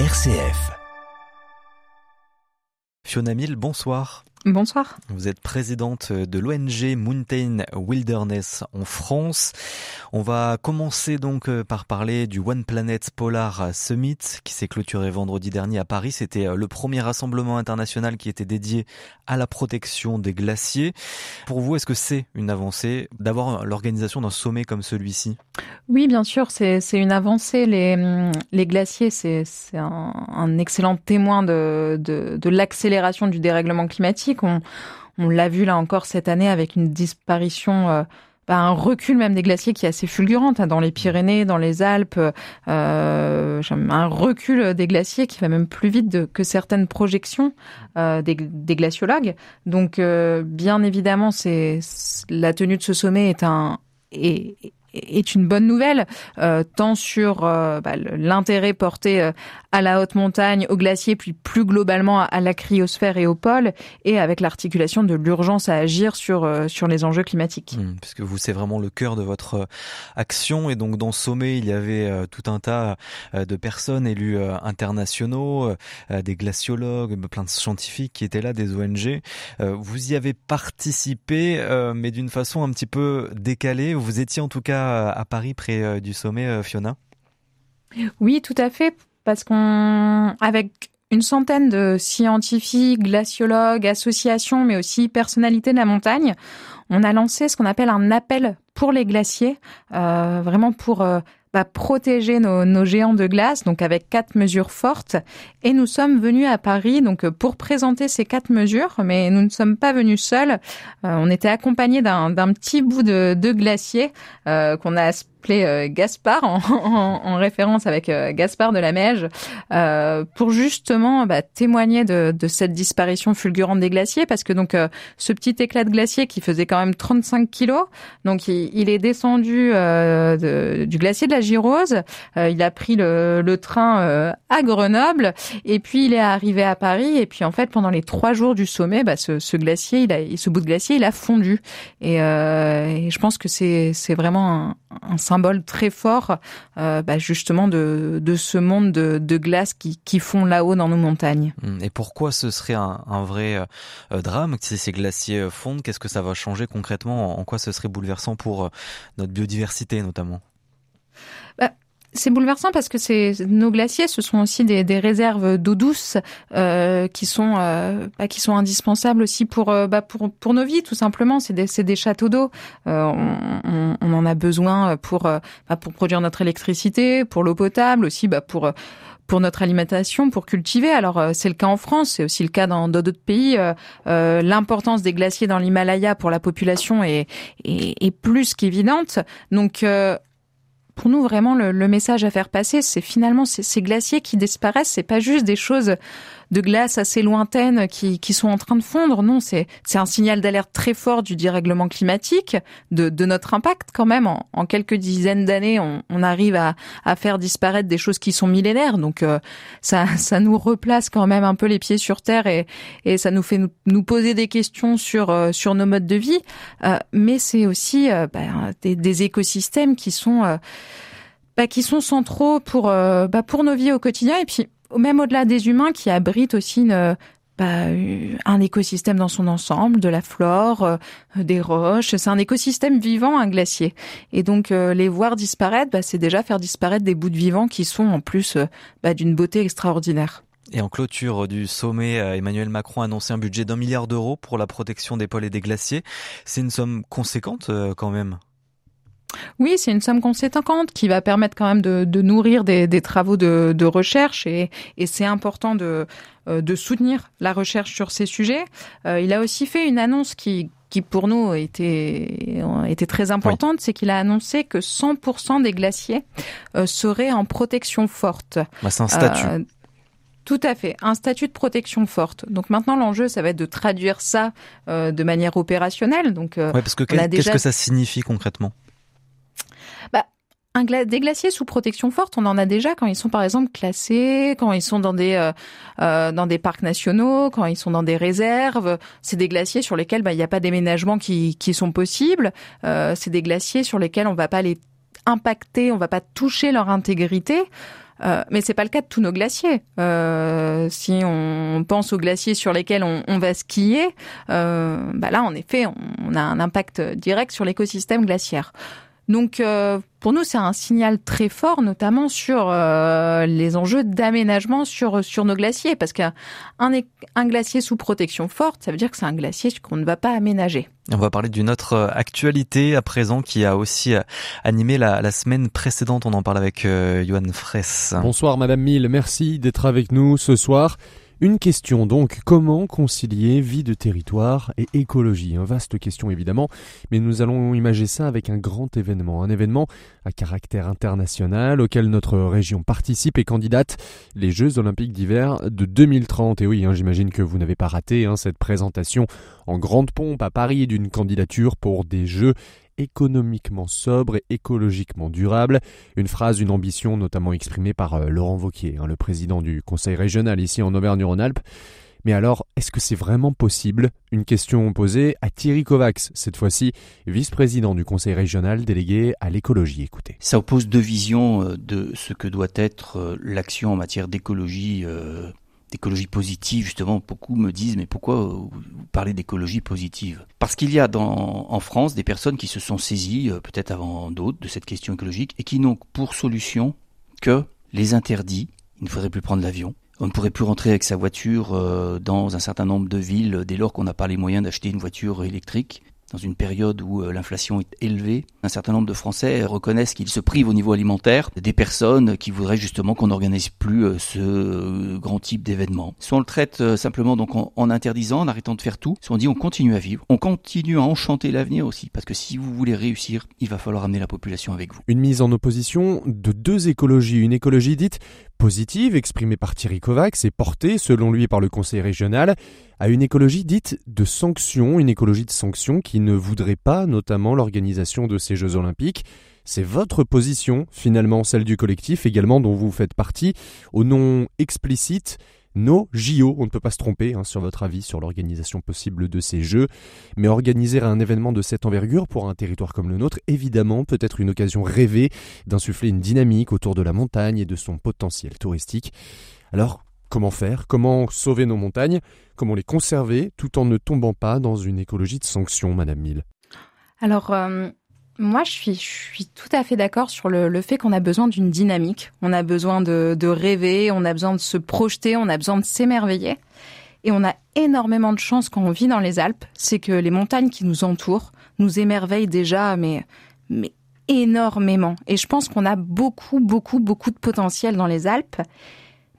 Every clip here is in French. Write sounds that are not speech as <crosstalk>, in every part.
RCF. Fiona Mill, bonsoir. Bonsoir. Vous êtes présidente de l'ONG Mountain Wilderness en France. On va commencer donc euh, par parler du One Planet Polar Summit qui s'est clôturé vendredi dernier à Paris. C'était euh, le premier rassemblement international qui était dédié à la protection des glaciers. Pour vous, est-ce que c'est une avancée d'avoir l'organisation d'un sommet comme celui-ci? Oui, bien sûr, c'est une avancée. Les, les glaciers, c'est un, un, excellent témoin de, de, de l'accélération du dérèglement climatique on, l'a vu là encore cette année avec une disparition. Euh, bah, un recul même des glaciers qui est assez fulgurante hein, dans les Pyrénées, dans les Alpes, euh, un recul des glaciers qui va même plus vite que certaines projections euh, des, glaciologues. Donc, bien évidemment, c'est la tenue de ce sommet est un est une bonne nouvelle, tant sur bah, l'intérêt porté à la haute montagne, au glacier, puis plus globalement à la cryosphère et au pôle, et avec l'articulation de l'urgence à agir sur euh, sur les enjeux climatiques. Mmh, puisque vous, c'est vraiment le cœur de votre euh, action, et donc dans Sommet, il y avait euh, tout un tas de personnes élus internationaux, des glaciologues, plein de scientifiques qui étaient là, des ONG. Vous y avez participé, mais d'une façon un petit peu décalée. Vous étiez en tout cas à Paris près du sommet, Fiona. Oui, tout à fait parce qu'on, avec une centaine de scientifiques, glaciologues, associations, mais aussi personnalités de la montagne, on a lancé ce qu'on appelle un appel pour les glaciers, euh, vraiment pour euh, bah, protéger nos, géants de glace, donc avec quatre mesures fortes. Et nous sommes venus à Paris donc pour présenter ces quatre mesures, mais nous ne sommes pas venus seuls. Euh, on était accompagnés d'un petit bout de, de glacier euh, qu'on a appelé euh, Gaspard en, <laughs> en, en, référence avec euh, Gaspard de la Meige euh, pour justement bah, témoigner de, de, cette disparition fulgurante des glaciers parce que donc ce petit éclat de glacier qui faisait quand même 35 kilos donc il, il est descendu de, du glacier de la Girose il a pris le, le train à Grenoble et puis il est arrivé à Paris et puis en fait pendant les trois jours du sommet bah, ce, ce glacier il a ce bout de glacier il a fondu. Et, et je pense que c'est vraiment un, un symbole très fort euh, bah, justement de, de, ce monde de, de glace qui, qui fond là-haut dans nos montagnes. Hum, et pourquoi ce serait un, un vrai euh, drame si ces glaciers euh, fondent? Qu'est-ce que ça va changer concrètement? En quoi ce serait bouleversant pour notre biodiversité notamment? Bah, c'est bouleversant parce que nos glaciers, ce sont aussi des, des réserves d'eau douce euh, qui sont euh, bah, qui sont indispensables aussi pour euh, bah, pour pour nos vies tout simplement. C'est des des châteaux d'eau. Euh, on, on, en a besoin pour euh, bah, pour produire notre électricité, pour l'eau potable aussi, bah, pour pour notre alimentation, pour cultiver. Alors c'est le cas en France, c'est aussi le cas dans d'autres pays. Euh, L'importance des glaciers dans l'Himalaya pour la population est, est, est plus qu'évidente. Donc pour nous vraiment le, le, message à faire passer, c'est finalement ces, ces, glaciers qui disparaissent, c'est pas juste des choses de glace assez lointaines qui, qui sont en train de fondre. Non, c'est c'est un signal d'alerte très fort du dérèglement climatique, de, de notre impact quand même. En, en quelques dizaines d'années, on, on, arrive à, à faire disparaître des choses qui sont millénaires. Donc euh, ça ça nous replace quand même un peu les pieds sur terre et, et ça nous fait nous, nous poser des questions sur euh, sur nos modes de vie. Euh, mais c'est aussi bah, des, des, écosystèmes qui sont euh, bah, qui sont centraux pour euh, bah, pour nos vies au quotidien et puis même au-delà des humains qui abritent aussi une, bah, un écosystème dans son ensemble, de la flore, euh, des roches. C'est un écosystème vivant, un glacier. Et donc euh, les voir disparaître, bah, c'est déjà faire disparaître des bouts de vivants qui sont en plus euh, bah, d'une beauté extraordinaire. Et en clôture du sommet, Emmanuel Macron a annoncé un budget d'un milliard d'euros pour la protection des pôles et des glaciers. C'est une somme conséquente quand même. Oui, c'est une somme conséquente qui va permettre quand même de, de nourrir des, des, travaux de, de recherche et, et c'est important de, euh, de soutenir la recherche sur ces sujets. Euh, il a aussi fait une annonce qui qui pour nous était, était très importante, oui. c'est qu'il a annoncé que 100% des glaciers euh, seraient en protection forte. Bah, c'est un statut. Euh, tout à fait, un statut de protection forte. Donc maintenant, l'enjeu, ça va être de traduire ça euh, de manière opérationnelle. Donc, ouais, parce que qu'est-ce déjà... que ça signifie concrètement? Un gla des glaciers sous protection forte, on en a déjà quand ils sont par exemple classés, quand ils sont dans des euh, euh, dans des parcs nationaux, quand ils sont dans des réserves. C'est des glaciers sur lesquels bah, il n'y a pas d'aménagement qui, qui sont possibles. Euh, c'est des glaciers sur lesquels on va pas les impacter, on va pas toucher leur intégrité. Euh, mais c'est pas le cas de tous nos glaciers. Euh, si on pense aux glaciers sur lesquels on, on va skier, euh, bah là, en effet, on, a un impact direct sur l'écosystème glaciaire. Donc euh, pour nous, c'est un signal très fort, notamment sur euh, les enjeux d'aménagement sur sur nos glaciers, parce qu'un un glacier sous protection forte, ça veut dire que c'est un glacier qu'on ne va pas aménager. On va parler d'une autre euh, actualité à présent qui a aussi animé la, la semaine précédente. On en parle avec euh, Johan Fraisse. Bonsoir Madame Mille, merci d'être avec nous ce soir. Une question donc, comment concilier vie de territoire et écologie? Un vaste question évidemment, mais nous allons imager ça avec un grand événement, un événement à caractère international auquel notre région participe et candidate, les Jeux olympiques d'hiver de 2030. Et oui, hein, j'imagine que vous n'avez pas raté hein, cette présentation en grande pompe à Paris d'une candidature pour des Jeux économiquement sobre et écologiquement durable. Une phrase, une ambition notamment exprimée par euh, Laurent Vauquier, hein, le président du conseil régional ici en Auvergne-Rhône-Alpes. Mais alors, est-ce que c'est vraiment possible? Une question posée à Thierry Kovacs, cette fois-ci vice-président du conseil régional délégué à l'écologie. Écoutez. Ça oppose deux visions euh, de ce que doit être euh, l'action en matière d'écologie d'écologie positive, justement, beaucoup me disent, mais pourquoi vous parlez d'écologie positive? Parce qu'il y a en France des personnes qui se sont saisies, euh, peut-être avant d'autres, de cette question écologique et qui n'ont pour solution que les interdits. Il ne faudrait plus prendre l'avion. On ne pourrait plus rentrer avec sa voiture euh, dans un certain nombre de villes dès lors qu'on n'a pas les moyens d'acheter une voiture électrique dans une période où euh, l'inflation est élevée. Un certain nombre de Français reconnaissent qu'ils se privent au niveau alimentaire des personnes qui voudraient justement qu'on n'organise plus euh, ce euh, grand type d'événement. Soit on le traite simplement donc en, interdisant, en arrêtant de faire tout, soit on dit on continue à vivre, on continue à enchanter l'avenir aussi, parce que si vous voulez réussir, il va falloir amener la population avec vous. Une mise en opposition de deux écologies, une écologie dite positive, exprimée par Thierry Kovacs et portée, selon lui, par le Conseil régional, à une écologie dite de sanction, une écologie de sanction qui ne voudrait pas notamment l'organisation de ces Jeux olympiques. C'est votre position, finalement celle du collectif également dont vous faites partie, au nom explicite nos JO. On ne peut pas se tromper hein, sur votre avis sur l'organisation possible de ces Jeux, mais organiser un événement de cette envergure pour un territoire comme le nôtre, évidemment, peut être une occasion rêvée d'insuffler une dynamique autour de la montagne et de son potentiel touristique. Alors, comment faire? Comment sauver nos montagnes? Comment les conserver tout en ne tombant pas dans une écologie de sanctions, Madame Mille? Alors, euh, moi, je suis, je suis tout à fait d'accord sur le, le fait qu'on a besoin d'une dynamique. On a besoin de, de rêver, on a besoin de se projeter, on a besoin de s'émerveiller. Et on a énormément de chance quand on vit dans les Alpes, c'est que les montagnes qui nous entourent nous émerveillent déjà, mais, mais énormément. Et je pense qu'on a beaucoup, beaucoup, beaucoup de potentiel dans les Alpes.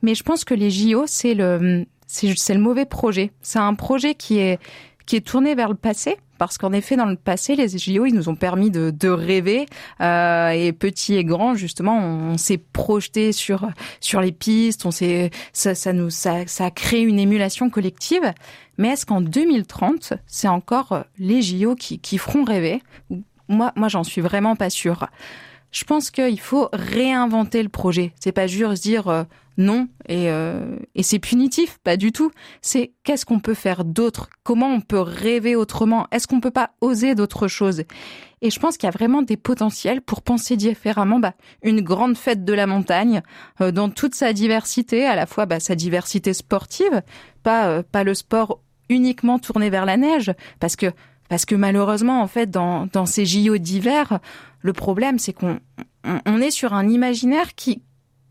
Mais je pense que les JO, c'est le, c'est le mauvais projet. C'est un projet qui est, qui est tourné vers le passé, parce qu'en effet, dans le passé, les JO, ils nous ont permis de, de rêver, euh, et petit et grand, justement, on, on s'est projeté sur sur les pistes, on s'est ça, ça nous ça, ça a créé une émulation collective. Mais est-ce qu'en 2030, c'est encore les JO qui, qui feront rêver? Moi, moi, j'en suis vraiment pas sûre. Je pense qu'il faut réinventer le projet. C'est pas juste dire euh, non et, euh, et c'est punitif, pas du tout. C'est qu'est-ce qu'on peut faire d'autre? Comment on peut rêver autrement? Est-ce qu'on peut pas oser d'autres choses Et je pense qu'il y a vraiment des potentiels pour penser différemment. Bah, une grande fête de la montagne euh, dans toute sa diversité, à la fois bah, sa diversité sportive, pas euh, pas le sport uniquement tourné vers la neige, parce que parce que malheureusement, en fait, dans, dans ces JO d'hiver, le problème, c'est qu'on on, est sur un imaginaire qui,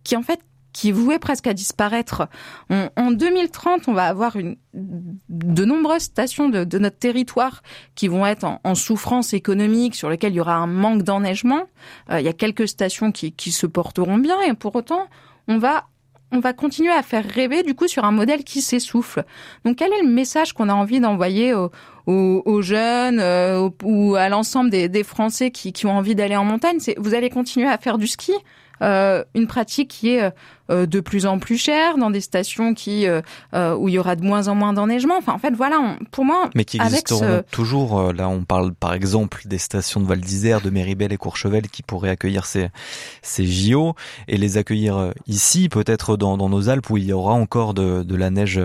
qui en fait, qui est voué presque à disparaître. En 2030, on va avoir de nombreuses stations de, notre territoire qui vont être en, en, souffrance économique, sur lesquelles il y aura un manque d'enneigement. Euh, il y a quelques stations qui, qui se porteront bien, et pour autant, on va on va continuer à faire rêver du coup sur un modèle qui s'essouffle. Donc quel est le message qu'on a envie d'envoyer aux, jeunes euh, ou à l'ensemble des, Français qui ont envie d'aller en montagne? C'est vous allez continuer à faire du ski, euh, une pratique qui est euh, de plus en plus chère dans des stations qui euh, euh, où il y aura de moins en moins d'enneigement. Enfin, en fait, voilà, on, pour moi, mais qui existeront ce... toujours. Là, on parle par exemple des stations de Val d'Isère, de Méribel et Courchevel qui pourraient accueillir ces ces JO et les accueillir ici, peut-être dans, dans nos Alpes où il y aura encore de, de la neige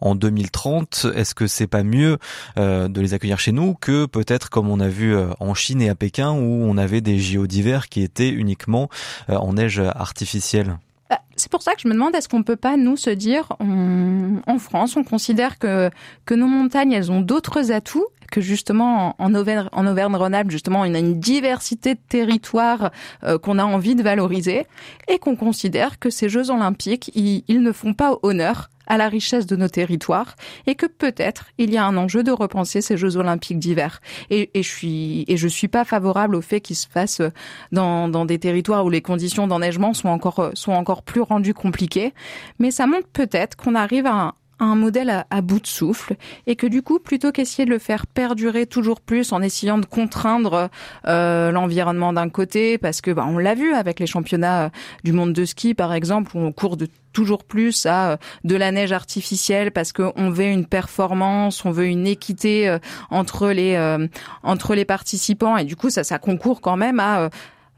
en 2030. Est-ce que c'est pas mieux euh, de les accueillir chez nous que peut-être comme on a vu en Chine et à Pékin où on avait des JO d'hiver qui étaient uniquement en artificielle. Bah, c'est pour ça que je me demande est-ce qu'on peut pas nous se dire en France on considère que que nos montagnes elles ont d'autres atouts que justement en Auvergne en Auvergne-Rhône-Alpes justement il y a une diversité de territoires euh, qu'on a envie de valoriser et qu'on considère que ces Jeux olympiques ils ne font pas honneur à la richesse de nos territoires et que peut-être il y a un enjeu de repenser ces Jeux olympiques d'hiver. Et, je suis et je suis pas favorable au fait qu'ils se fassent dans, dans des territoires où les conditions d'enneigement sont encore sont encore plus rendues compliquées. Mais ça montre peut-être qu'on arrive à un, modèle à, bout de souffle et que du coup, plutôt qu'essayer de le faire perdurer toujours plus en essayant de contraindre euh, l'environnement d'un côté, parce que bah, on l'a vu avec les championnats du monde de ski par exemple, où on court de toujours plus à euh, de la neige artificielle parce qu'on veut une performance, on veut une équité euh, entre les euh, entre les participants et du coup ça ça concourt quand même à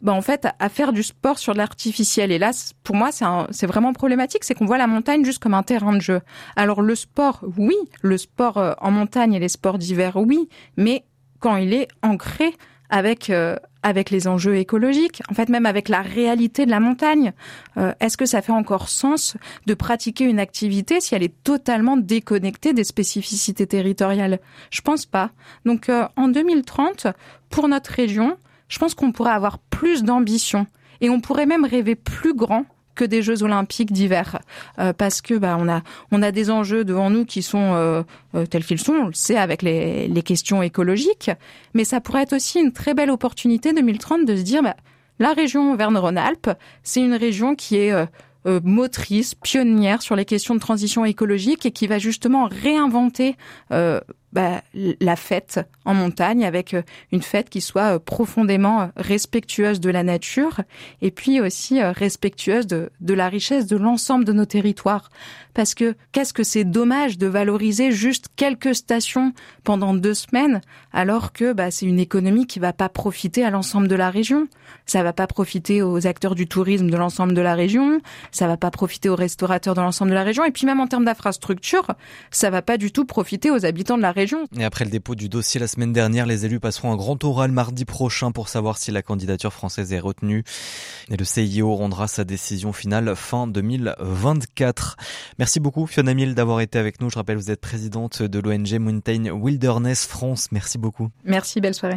ben en fait, à faire du sport sur l'artificiel. Et là, pour moi, c'est vraiment problématique, c'est qu'on voit la montagne juste comme un terrain de jeu. Alors le sport, oui, le sport en montagne et les sports d'hiver, oui, mais quand il est ancré avec euh, avec les enjeux écologiques, en fait même avec la réalité de la montagne. Euh, est-ce que ça fait encore sens de pratiquer une activité si elle est totalement déconnectée des spécificités territoriales? Je pense pas. Donc euh, en 2030, pour notre région, je pense qu'on pourrait avoir plus d'ambition et on pourrait même rêver plus grand que des Jeux Olympiques d'hiver, euh, parce que bah on a on a des enjeux devant nous qui sont euh, euh, tels qu'ils sont, on le sait avec les, les questions écologiques, mais ça pourrait être aussi une très belle opportunité 2030 de se dire bah, la région Auvergne-Rhône-Alpes, c'est une région qui est motrice, pionnière sur les questions de transition écologique et qui va justement réinventer bah, la fête en montagne avec euh, une fête qui soit euh, profondément euh, respectueuse de la nature et puis aussi respectueuse de, la richesse de l'ensemble de nos territoires. Parce que qu'est-ce que c'est dommage de valoriser juste quelques stations pendant deux semaines alors que bah, c'est une économie qui va pas profiter à l'ensemble de la région. Ça va pas profiter aux acteurs du tourisme de l'ensemble de la région, ça va pas profiter aux restaurateurs de l'ensemble de la région et puis même en termes d'infrastructure, ça va pas du tout profiter aux habitants de la région et après le dépôt du dossier la semaine dernière, les élus passeront un grand oral mardi prochain pour savoir si la candidature française est retenue. Et le CIO rendra sa décision finale fin 2024. Merci beaucoup Fiona Mill d'avoir été avec nous. Je rappelle, vous êtes présidente de l'ONG Mountain Wilderness France. Merci beaucoup. Merci, belle soirée.